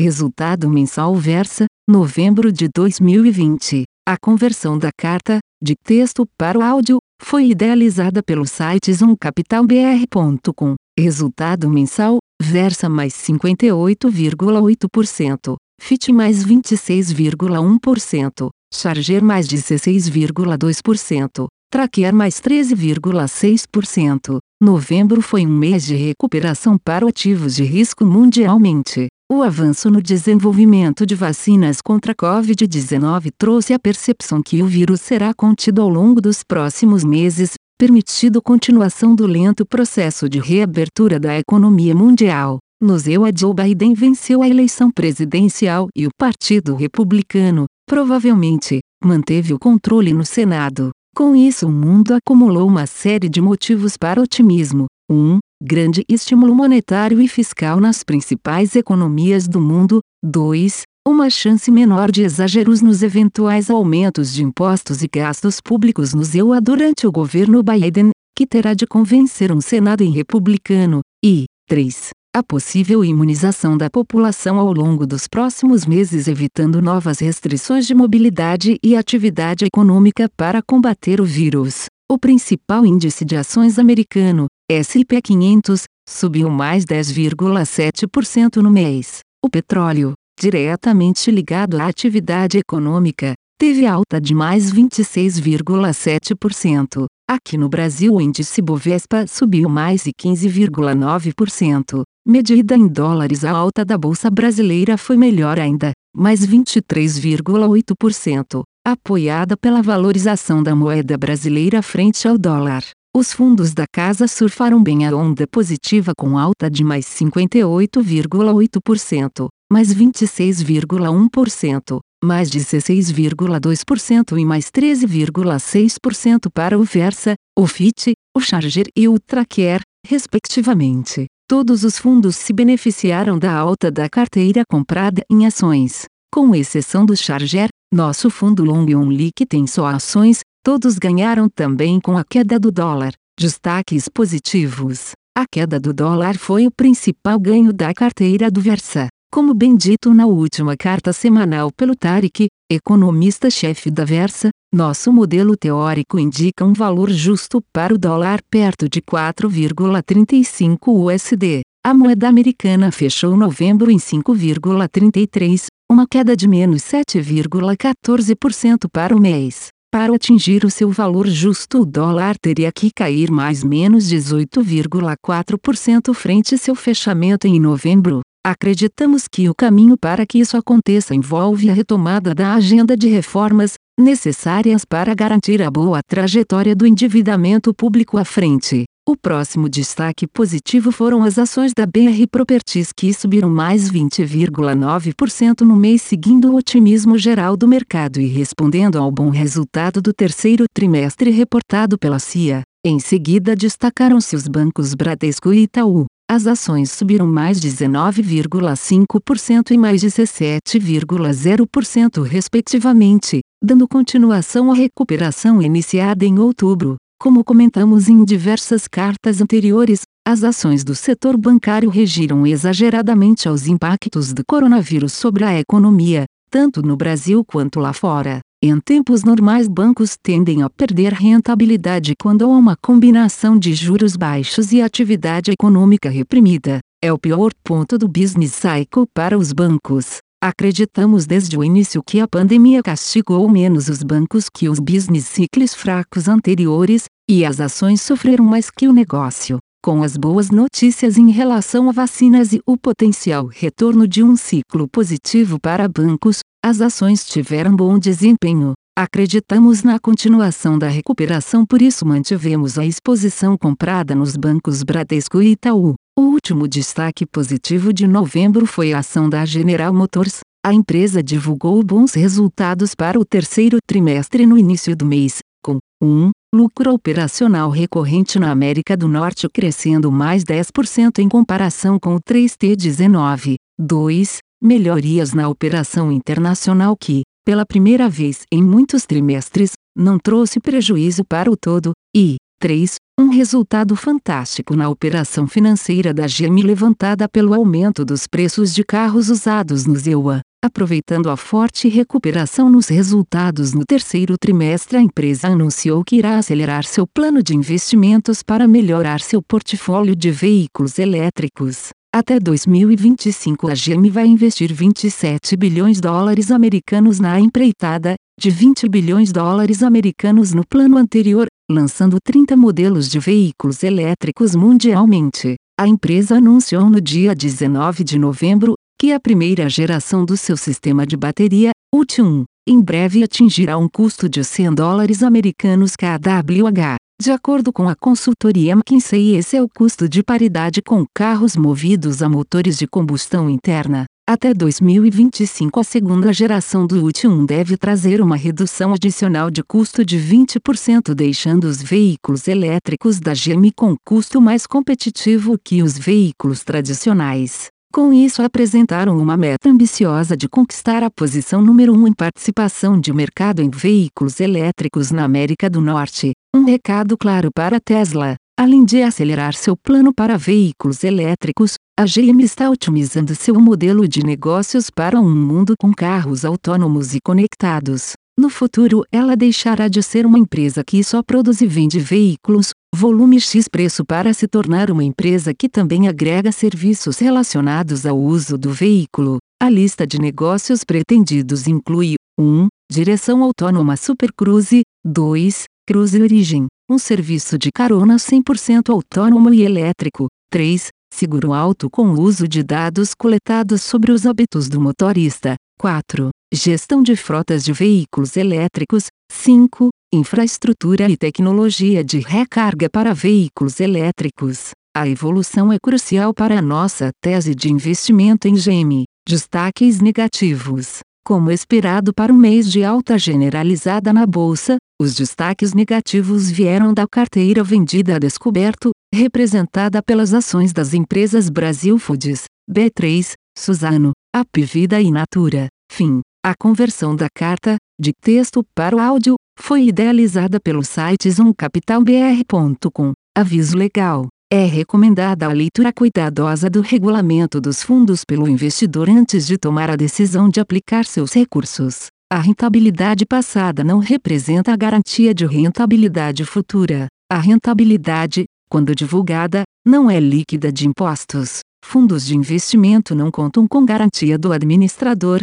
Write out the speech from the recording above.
Resultado mensal Versa, novembro de 2020. A conversão da carta, de texto para o áudio, foi idealizada pelo site zoomcapitalbr.com. Resultado mensal, Versa mais 58,8%, FIT mais 26,1%, Charger mais 16,2%, Tracker mais 13,6%. Novembro foi um mês de recuperação para ativos de risco mundialmente. O avanço no desenvolvimento de vacinas contra a Covid-19 trouxe a percepção que o vírus será contido ao longo dos próximos meses, permitindo continuação do lento processo de reabertura da economia mundial. Nos EUA Joe Biden venceu a eleição presidencial e o Partido Republicano, provavelmente, manteve o controle no Senado. Com isso, o mundo acumulou uma série de motivos para otimismo. 1. Um, grande estímulo monetário e fiscal nas principais economias do mundo. 2. Uma chance menor de exageros nos eventuais aumentos de impostos e gastos públicos no EUA durante o governo Biden, que terá de convencer um Senado republicano. E 3 a possível imunização da população ao longo dos próximos meses, evitando novas restrições de mobilidade e atividade econômica para combater o vírus. O principal índice de ações americano, S&P 500, subiu mais 10,7% no mês. O petróleo, diretamente ligado à atividade econômica, teve alta de mais 26,7%. Aqui no Brasil o índice Bovespa subiu mais de 15,9%. Medida em dólares a alta da Bolsa Brasileira foi melhor ainda, mais 23,8%, apoiada pela valorização da moeda brasileira frente ao dólar. Os fundos da casa surfaram bem a onda positiva com alta de mais 58,8%, mais 26,1%, mais 16,2% e mais 13,6% para o Versa, o FIT, o Charger e o Tracker, respectivamente. Todos os fundos se beneficiaram da alta da carteira comprada em ações. Com exceção do Charger, nosso fundo Long Only que tem só ações, todos ganharam também com a queda do dólar. Destaques positivos. A queda do dólar foi o principal ganho da carteira do Versa. Como bem dito na última carta semanal pelo Tarek, economista-chefe da Versa, nosso modelo teórico indica um valor justo para o dólar perto de 4,35 USD. A moeda americana fechou novembro em 5,33, uma queda de menos 7,14% para o mês. Para atingir o seu valor justo, o dólar teria que cair mais menos 18,4% frente seu fechamento em novembro. Acreditamos que o caminho para que isso aconteça envolve a retomada da agenda de reformas, necessárias para garantir a boa trajetória do endividamento público à frente. O próximo destaque positivo foram as ações da BR Properties que subiram mais 20,9% no mês seguindo o otimismo geral do mercado e respondendo ao bom resultado do terceiro trimestre reportado pela CIA. Em seguida destacaram-se os bancos Bradesco e Itaú. As ações subiram mais 19,5% e mais 17,0% respectivamente, dando continuação à recuperação iniciada em outubro. Como comentamos em diversas cartas anteriores, as ações do setor bancário regiram exageradamente aos impactos do coronavírus sobre a economia, tanto no Brasil quanto lá fora. Em tempos normais, bancos tendem a perder rentabilidade quando há uma combinação de juros baixos e atividade econômica reprimida. É o pior ponto do business cycle para os bancos. Acreditamos desde o início que a pandemia castigou menos os bancos que os business ciclos fracos anteriores, e as ações sofreram mais que o negócio. Com as boas notícias em relação a vacinas e o potencial retorno de um ciclo positivo para bancos, as ações tiveram bom desempenho. Acreditamos na continuação da recuperação, por isso mantivemos a exposição comprada nos bancos Bradesco e Itaú. O último destaque positivo de novembro foi a ação da General Motors. A empresa divulgou bons resultados para o terceiro trimestre no início do mês, com 1. lucro operacional recorrente na América do Norte crescendo mais 10% em comparação com o 3T19. 2 melhorias na operação internacional que, pela primeira vez em muitos trimestres, não trouxe prejuízo para o todo, e 3. Um resultado fantástico na operação financeira da GM levantada pelo aumento dos preços de carros usados no ZEUA. Aproveitando a forte recuperação nos resultados no terceiro trimestre, a empresa anunciou que irá acelerar seu plano de investimentos para melhorar seu portfólio de veículos elétricos. Até 2025, a GM vai investir 27 bilhões dólares americanos na empreitada, de 20 bilhões dólares americanos no plano anterior, lançando 30 modelos de veículos elétricos mundialmente. A empresa anunciou no dia 19 de novembro que a primeira geração do seu sistema de bateria, UT1, em breve atingirá um custo de 100 dólares americanos kWh. De acordo com a consultoria McKinsey, esse é o custo de paridade com carros movidos a motores de combustão interna. Até 2025, a segunda geração do UT1 deve trazer uma redução adicional de custo de 20%, deixando os veículos elétricos da GM com custo mais competitivo que os veículos tradicionais. Com isso apresentaram uma meta ambiciosa de conquistar a posição número 1 um em participação de mercado em veículos elétricos na América do Norte. Um recado claro para a Tesla. Além de acelerar seu plano para veículos elétricos, a GM está otimizando seu modelo de negócios para um mundo com carros autônomos e conectados. No futuro, ela deixará de ser uma empresa que só produz e vende veículos, volume X preço para se tornar uma empresa que também agrega serviços relacionados ao uso do veículo. A lista de negócios pretendidos inclui 1. Direção autônoma Super Cruise, 2. Cruise Origin, um serviço de carona 100% autônomo e elétrico. 3. Seguro alto com o uso de dados coletados sobre os hábitos do motorista. 4. Gestão de frotas de veículos elétricos. 5. Infraestrutura e tecnologia de recarga para veículos elétricos. A evolução é crucial para a nossa tese de investimento em GM. Destaques negativos. Como esperado para um mês de alta generalizada na bolsa, os destaques negativos vieram da carteira vendida a descoberto, representada pelas ações das empresas Brasil Foods, B3, Suzano, Apivida e Natura. Fim. A conversão da carta, de texto para o áudio, foi idealizada pelo site zoomcapitalbr.com. Aviso legal. É recomendada a leitura cuidadosa do regulamento dos fundos pelo investidor antes de tomar a decisão de aplicar seus recursos. A rentabilidade passada não representa a garantia de rentabilidade futura. A rentabilidade, quando divulgada, não é líquida de impostos. Fundos de investimento não contam com garantia do administrador,